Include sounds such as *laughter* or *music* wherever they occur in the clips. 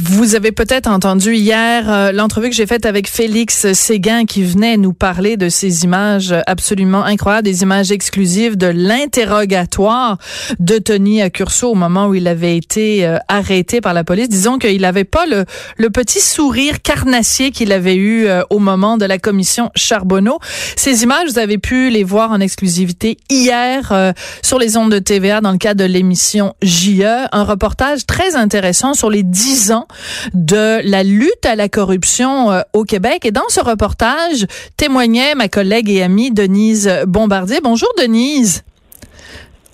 Vous avez peut-être entendu hier euh, l'entrevue que j'ai faite avec Félix Séguin qui venait nous parler de ces images absolument incroyables, des images exclusives de l'interrogatoire de Tony Accurso au moment où il avait été euh, arrêté par la police. Disons qu'il n'avait pas le, petit sourire carnassier qu'il avait eu euh, au moment de la commission Charbonneau. Ces images, vous avez pu les voir en exclusivité hier sur les ondes de TVA dans le cadre de l'émission JE, un reportage très intéressant sur les dix ans de la lutte à la corruption euh, au Québec. Et dans ce reportage, témoignait ma collègue et amie Denise Bombardier. Bonjour Denise.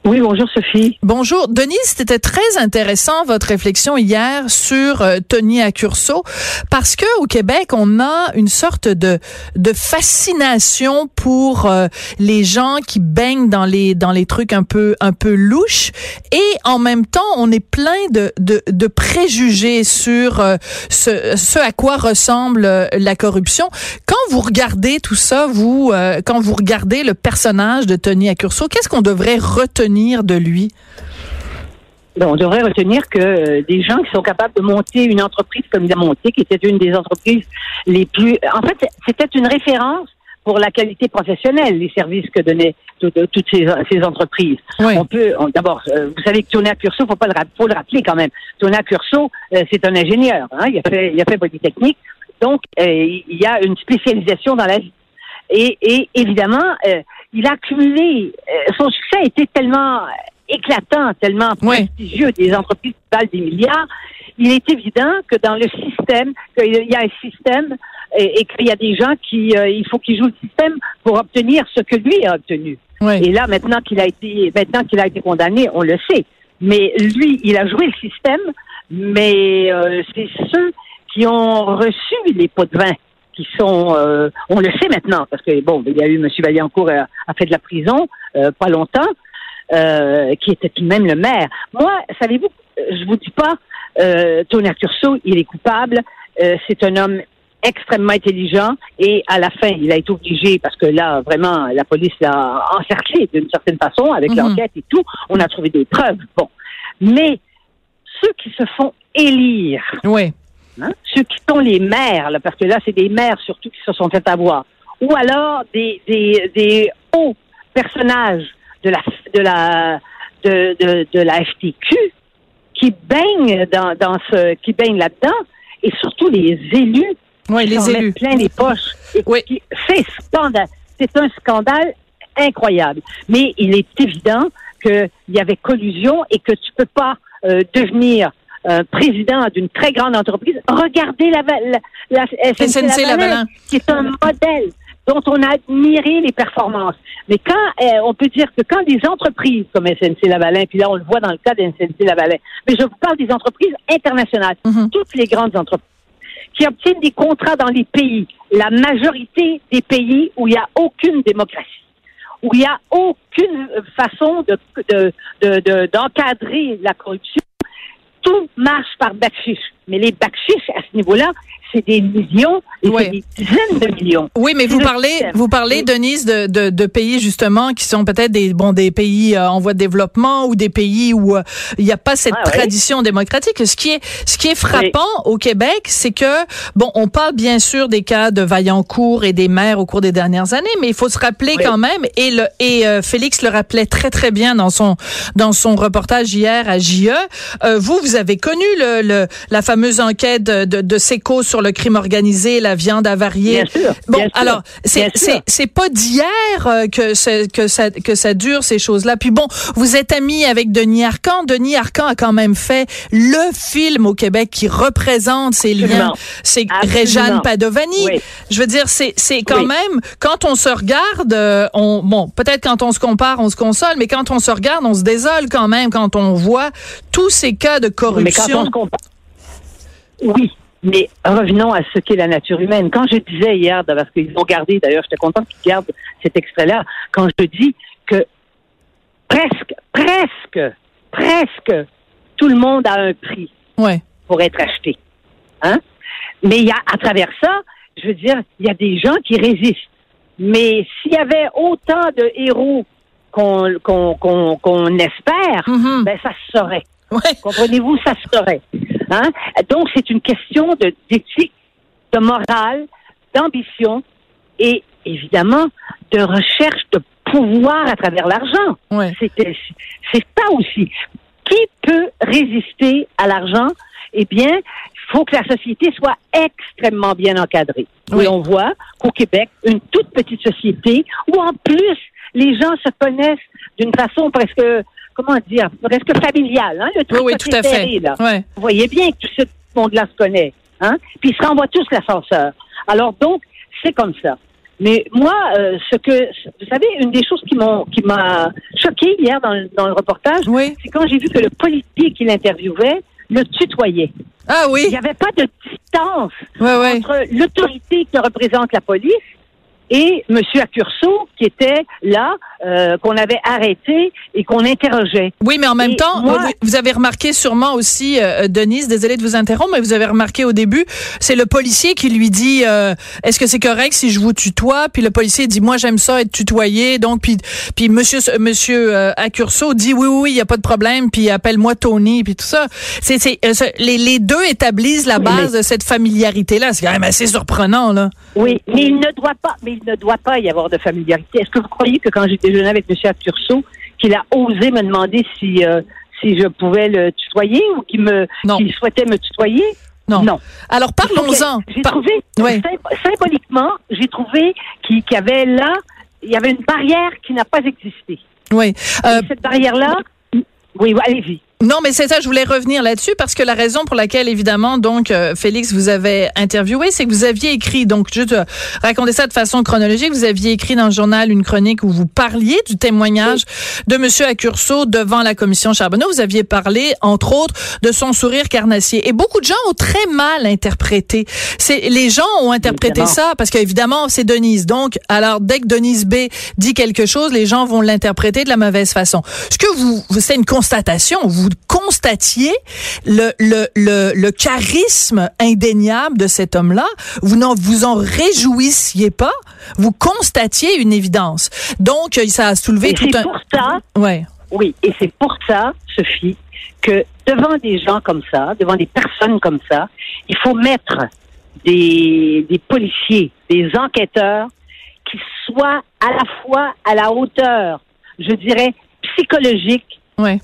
Oui, bonjour Sophie. Bonjour. Denise, c'était très intéressant votre réflexion hier sur euh, Tony Accurso parce que au Québec, on a une sorte de de fascination pour euh, les gens qui baignent dans les dans les trucs un peu un peu louches et en même temps, on est plein de de, de préjugés sur euh, ce ce à quoi ressemble la corruption. Quand vous regardez tout ça, vous quand vous regardez le personnage de Tony Accurso, qu'est-ce qu'on devrait retenir de lui? on devrait retenir que euh, des gens qui sont capables de monter une entreprise comme il a monté, qui était une des entreprises les plus... En fait, c'était une référence pour la qualité professionnelle, les services que donnaient toutes ces, entreprises. On peut, d'abord, euh, vous savez que Tony Curso, faut pas le, faut le rappeler quand même. Tony Curso, euh, c'est un ingénieur. Hein, il a fait, il a fait Polytechnique, donc il y a une spécialisation dans la vie. Et, et évidemment, il a accumulé, euh, son succès a été tellement éclatant, tellement prestigieux, des entreprises qui valent des milliards. Il est évident que dans le système, qu'il y a un système et, qu'il y a des gens qui, euh, il faut qu'ils jouent le système pour obtenir ce que lui a obtenu. Et là, maintenant qu'il a été, maintenant qu'il a été condamné, on le sait. Mais lui, il a joué le système, mais euh, c'est ceux qui ont reçu les pots de vin qui sont, euh, on le sait maintenant, parce que bon, il y a eu M. Vaillancourt a, a fait de la prison euh, pas longtemps, euh, qui était tout de même le maire. Moi, savez-vous, je vous dis pas, Tony Curso, il est coupable. c'est un homme extrêmement intelligent et à la fin, il a été obligé, parce que là, vraiment, la police l'a encerclé d'une certaine façon avec mhm. l'enquête et tout. On a trouvé des preuves. Bon. Mais ceux qui se font élire, oui. Hein? Ceux qui sont les maires, parce que là, c'est des maires surtout qui se sont fait avoir. Ou alors des, des, des hauts personnages de la, de la, de, de, de la FTQ qui baignent dans, dans ce, qui baignent là-dedans, et surtout les élus oui, les élus. plein les poches. Oui. C'est scandale. C'est un scandale incroyable. Mais il est évident qu'il y avait collusion et que tu peux pas euh, devenir euh, président d'une très grande entreprise. Regardez la, la, la SNC, Lavalin, qui est un modèle dont on a admiré les performances. Mais quand euh, on peut dire que quand des entreprises comme SNC Lavalin, puis là on le voit dans le cas de SNC Lavalin, mais je vous parle des entreprises internationales, mhm. toutes les grandes entreprises qui obtiennent des contrats dans les pays, la majorité des pays où il n'y a aucune démocratie, où il n'y a aucune façon de d'encadrer de, la corruption, tout marche par backfish. Mais les backfish, à ce niveau-là, c'est des millions et des dizaines de millions. Oui, mais vous parlez, vous parlez, Denise, de, de, de, pays justement qui sont peut-être des bon des pays euh, en voie de développement ou des pays où euh, il n'y a pas cette tradition démocratique. Ce qui est ce qui est frappant au Québec, c'est que bon, on parle bien sûr des cas de Vaillancourt et des maires au cours des dernières années, mais il faut se rappeler quand même et le et euh, Félix le rappelait très très bien dans son dans son reportage hier à JE. vous vous avez connu le, le la fameuse enquête de, de, de Seco sur le crime organisé, la viande avariée. Bien sûr. Bon, alors c'est c'est pas d'hier euh, que que ça que ça dure ces choses-là. Puis bon, vous êtes ami avec Denis Arcan. Denis Arcan a quand même fait le film au Québec qui représente ces liens. C'est Réjeanne Padovani. Je veux dire, c'est c'est quand même quand on se regarde, euh, on bon peut-être quand on se compare, on se console, mais quand on se regarde, on se désole quand même quand on voit tous ces cas de corruption. Oui, mais revenons à ce qu'est la nature humaine. Quand je disais hier, parce qu'ils ont gardé, d'ailleurs, j'étais content qu'ils gardent cet extrait-là, quand je dis que presque, presque, presque tout le monde a un prix ouais. pour être acheté. Hein? Mais il y a, à travers ça, je veux dire, il y a des gens qui résistent. Mais s'il y avait autant de héros qu'on qu'on qu'on qu'on espère, Mhm. ben ça se saurait. Ouais. Comprenez-vous, ça se saurait. Hein? Donc, c'est une question de- d'éthique, de morale, d'ambition et évidemment de recherche de pouvoir à travers l'argent. Ouais. C'est c'est ça aussi. Qui peut résister à l'argent? Eh bien, il faut que la société soit extrêmement bien encadrée. Oui. Et on voit qu'au Québec, une toute petite société où en plus les gens se connaissent d'une façon presque, comment dire, presque familiale. Hein? Le Oui, truc oui, tout à fait. là. Ouais. Vous voyez bien que tout ce monde-là se connaît. Hein? Puis ils se renvoient tous l'ascenseur. Alors donc, c'est comme ça. Mais moi, euh, ce que vous savez, une des choses qui m'ont qui m'a choqué hier dans, le- dans le reportage, Oui. c'est quand j'ai vu que le policier qui l'interviewait le tutoyait. Ah Il oui. n'y avait pas de distance Ouais, ouais. entre l'autorité qui représente la police et M. Accurso qui était là, euh, qu'on avait arrêté et qu'on interrogeait. Oui, mais en même Et temps, moi- vous- avez remarqué sûrement aussi, euh, Denise, désolée de vous interrompre, mais vous avez remarqué au début, c'est le policier qui lui dit, euh, est-ce que c'est correct si je vous tutoie? Puis le policier dit, moi j'aime ça être tutoyé. Donc puis puis Monsieur Monsieur euh, Accurso dit, oui oui, oui, il y a pas de problème. Puis appelle-moi Tony, puis tout ça. C'est c'est euh, ce- les, les deux établissent la base mais- de cette familiarité là. C'est quand même assez surprenant là. Oui, mais il ne doit pas, mais il ne doit pas y avoir de familiarité. Est-ce que vous croyez que quand j'ai déjeuné avec M. Accurso, qu'il a osé me demander si euh, si je pouvais le tutoyer ou qu'il me qu'il souhaitait me tutoyer? Non. Non. Alors parlons-en. J'ai trouvé symboliquement, j'ai trouvé qu'il y avait là, il y avait une barrière qui n'a pas existé. Oui. Euh, Et cette barrière-là, oui, oui, allez-y. Non, mais c'est ça, je voulais revenir là-dessus parce que la raison pour laquelle, évidemment, donc, euh, Félix, vous avez interviewé, c'est que vous aviez écrit, donc, juste euh, raconter ça de façon chronologique, vous aviez écrit dans le journal une chronique où vous parliez du témoignage de Monsieur Accurso devant la commission Charbonneau. Vous aviez parlé, entre autres, de son sourire carnassier. Et beaucoup de gens ont très mal interprété. C'est Les gens ont interprété Évidemment. ça parce qu'évidemment, c'est Denise. Donc, alors, dès que Denise B dit quelque chose, les gens vont l'interpréter de la mauvaise façon. Ce que vous, vous- c'est une constatation. Vous constatiez le, le, le, le charisme indéniable de cet homme-là. Vous n'en vous en réjouissiez pas. Vous constatiez une évidence. Donc, euh, ça a soulevé Et tout un. pour ça, Ouais. oui, et c'est pour ça, Sophie, que devant des gens comme ça, devant des personnes comme ça, il faut mettre des, des policiers, des enquêteurs qui soient à la fois à la hauteur, je dirais, psychologique Ouais.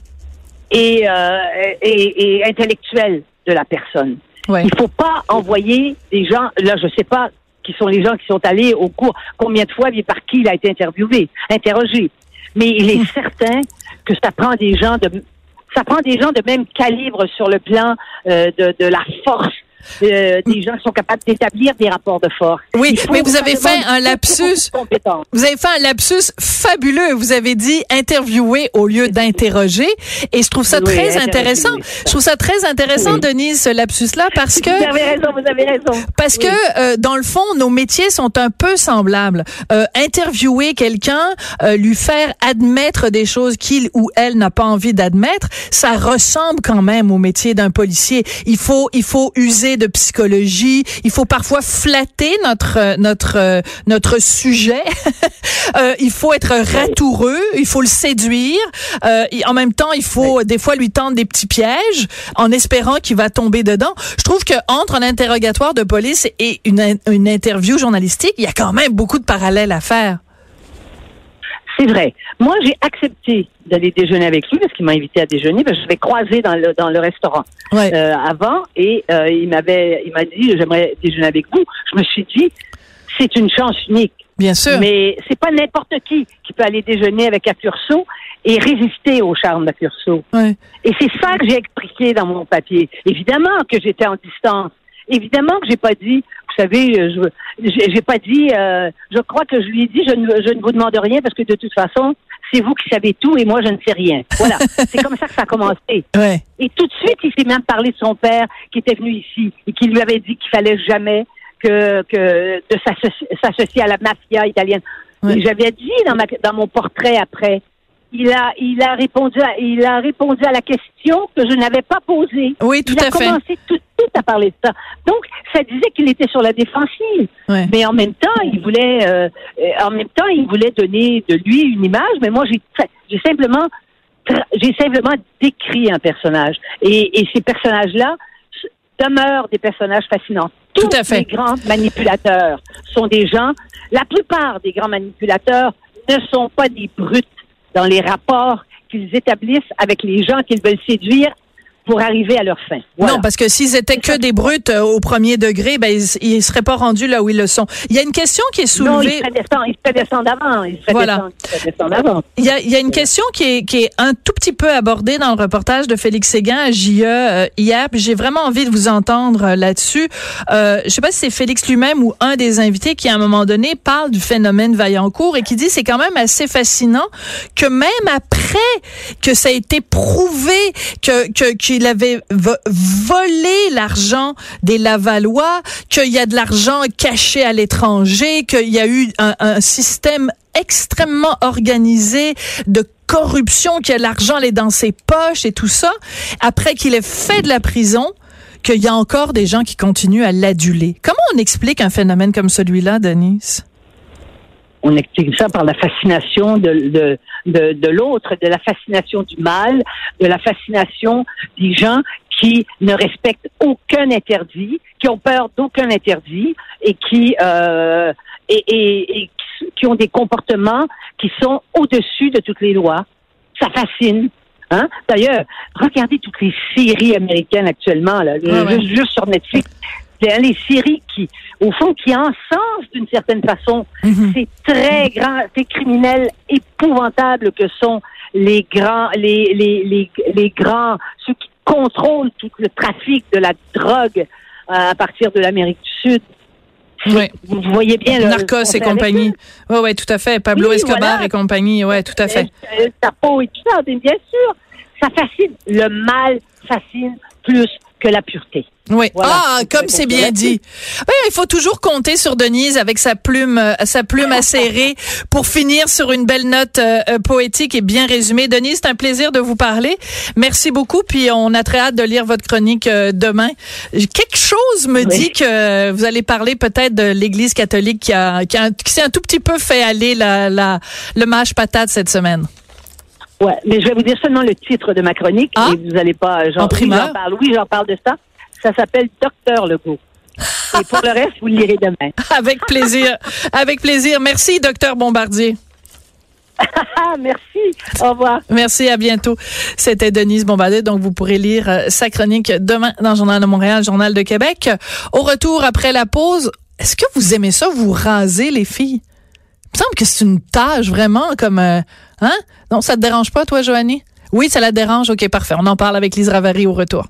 Et, euh, et, et intellectuelle de la personne. Ouais. Il faut pas envoyer des gens, là, je sais pas qui sont les gens qui sont allés au cours, combien de fois et par qui il a été interviewé, interrogé. Mais il est certain que ça prend des gens de, ça prend des gens de même calibre sur le plan euh, de, de la force. Euh, des gens qui sont capables d'établir des rapports de force. Oui, mais vous avez fait un lapsus. Vous avez fait un lapsus fabuleux. Vous avez dit interviewer au lieu d'interroger. Et je trouve ça Oui, très intéressant. Je trouve ça très intéressant, Oui. Denise, ce lapsus-là, parce que Vous avez raison, vous avez raison. parce Oui. que euh, dans le fond, nos métiers sont un peu semblables. Euh, interviewer quelqu'un, euh, lui faire admettre des choses qu'il ou elle n'a pas envie d'admettre, ça ressemble quand même au métier d'un policier. Il faut il faut user de psychologie, il faut parfois flatter notre euh, notre euh, notre sujet. *laughs* Euh, il faut être ratoureux, il faut le séduire. Euh, en même temps, il faut des fois lui tendre des petits pièges en espérant qu'il va tomber dedans. Je trouve que entre un interrogatoire de police et une, une interview journalistique, il y a quand même beaucoup de parallèles à faire. C'est vrai. Moi, j'ai accepté d'aller déjeuner avec lui parce qu'il m'a invité à déjeuner. Parce que je l'avais croisé dans le, dans le restaurant Ouais. euh, avant et euh, il m'avait, il m'a dit j'aimerais déjeuner avec vous. Je me suis dit c'est une chance unique. Bien sûr. Mais c'est pas n'importe qui qui peut aller déjeuner avec Accurso et résister au charme d'Accurso. Ouais. Et c'est ça que j'ai expliqué dans mon papier. Évidemment que j'étais en distance. Évidemment que j'ai pas dit, vous savez, euh, je j'ai j'ai pas dit, euh, je crois que je lui ai dit, je ne, je ne vous demande rien parce que de toute façon, c'est vous qui savez tout et moi je ne sais rien. Voilà, *laughs* c'est comme ça que ça a commencé. Ouais. Et tout de suite, il s'est même parlé de son père qui était venu ici et qui lui avait dit qu'il fallait jamais que, que de s'associ- s'associer à la mafia italienne. Ouais. J'avais dit dans, ma, dans mon portrait après il a, il a répondu, à, il a répondu à la question que je n'avais pas posée. Oui, tout il à a fait. commencé tout suite à parler de ça. Donc, ça disait qu'il était sur la défensive. Ouais. Mais en même temps, il voulait, euh, en même temps, il voulait donner de lui une image. Mais moi, j'ai, j'ai simplement, j'ai simplement décrit un personnage. Et, et ces personnages-là demeurent des personnages fascinants. Tout à fait. les grands manipulateurs sont des gens. La plupart des grands manipulateurs ne sont pas des brutes dans les rapports qu'ils établissent avec les gens qu'ils veulent séduire pour arriver à leur fin. Voilà. Non, parce que s'ils étaient que des brutes euh, au premier degré, ben ils, ils seraient pas rendus là où ils le sont. Il y a une question qui est non, soulevée. ils se descendre, ils se descendre avant. Ils se Voilà. descendre, ils se descendre avant. Il y a, il y a une question qui est, qui est un tout petit peu abordée dans le reportage de Félix Séguin à JE euh, hier. J'ai vraiment envie de vous entendre euh, là-dessus. Euh, je sais pas si c'est Félix lui-même ou un des invités qui, à un moment donné, parle du phénomène Vaillancourt et qui dit c'est quand même assez fascinant que même après que ça a été prouvé que que- qu'il avait vo- volé l'argent des Lavallois, qu'il y a de l'argent caché à l'étranger, qu'il y a eu un, un système extrêmement organisé de corruption, que l'argent est dans ses poches et tout ça, après qu'il ait fait de la prison, qu'il y a encore des gens qui continuent à l'aduler. Comment on explique un phénomène comme celui-là, Denise? On explique ça par la fascination de, de, de, de l'autre, de la fascination du mal, de la fascination des gens qui ne respectent aucun interdit, qui ont peur d'aucun interdit et qui euh, et, et, et qui- ont des comportements qui sont au-dessus de toutes les lois. Ça fascine. Hein? D'ailleurs, regardez toutes les séries américaines actuellement, là, Ouais, ouais. juste, juste sur Netflix. Hein, Les séries qui, au fond, qui encensent d'une certaine façon Mhm. ces très grands, ces criminels épouvantables que sont les grands, les, les, les, les grands, ceux qui contrôlent tout le trafic de la drogue euh, à partir de l'Amérique du Sud. Ouais. Vous voyez bien le Narcos et compagnie. Ouais, ouais, tout à fait. Pablo Oui, Escobar voilà. et compagnie. Ouais, tout à fait. Euh, peau et tout ça, bien sûr. Ça fascine. Le mal fascine plus que la pureté. Oui. Voilà. Ah, comme c'est bien dit. Oui, il faut toujours compter sur Denise avec sa plume, euh, sa plume acérée pour finir sur une belle note euh, euh, poétique et bien résumée. Denise, c'est un plaisir de vous parler. Merci beaucoup. Puis on a très hâte de lire votre chronique euh, demain. Quelque chose me Oui. dit que vous allez parler peut-être de l'Église catholique qui a, qui, a- qui s'est un tout petit peu fait aller la, la, le mâche patate cette semaine. Ouais, mais je vais vous dire seulement le titre de ma chronique Ah? et vous allez pas. En oui, j'en parle. Oui, j'en parle de ça. Ça s'appelle Docteur Legault. *laughs* et pour le reste, vous le lirez demain. *laughs* Avec plaisir. Avec plaisir. Merci, docteur Bombardier. Ah, merci. Au revoir. Merci, à bientôt. C'était Denise Bombardier, donc vous pourrez lire euh, sa chronique demain dans le Journal de Montréal, Journal de Québec. Au retour, après la pause, est-ce que vous aimez ça, vous raser les filles? Il me semble que c'est une tâche vraiment comme... euh, hein? Non, ça te dérange pas, toi, Joanie? Oui, ça la dérange? OK, parfait. On en parle avec Lise Ravary au retour.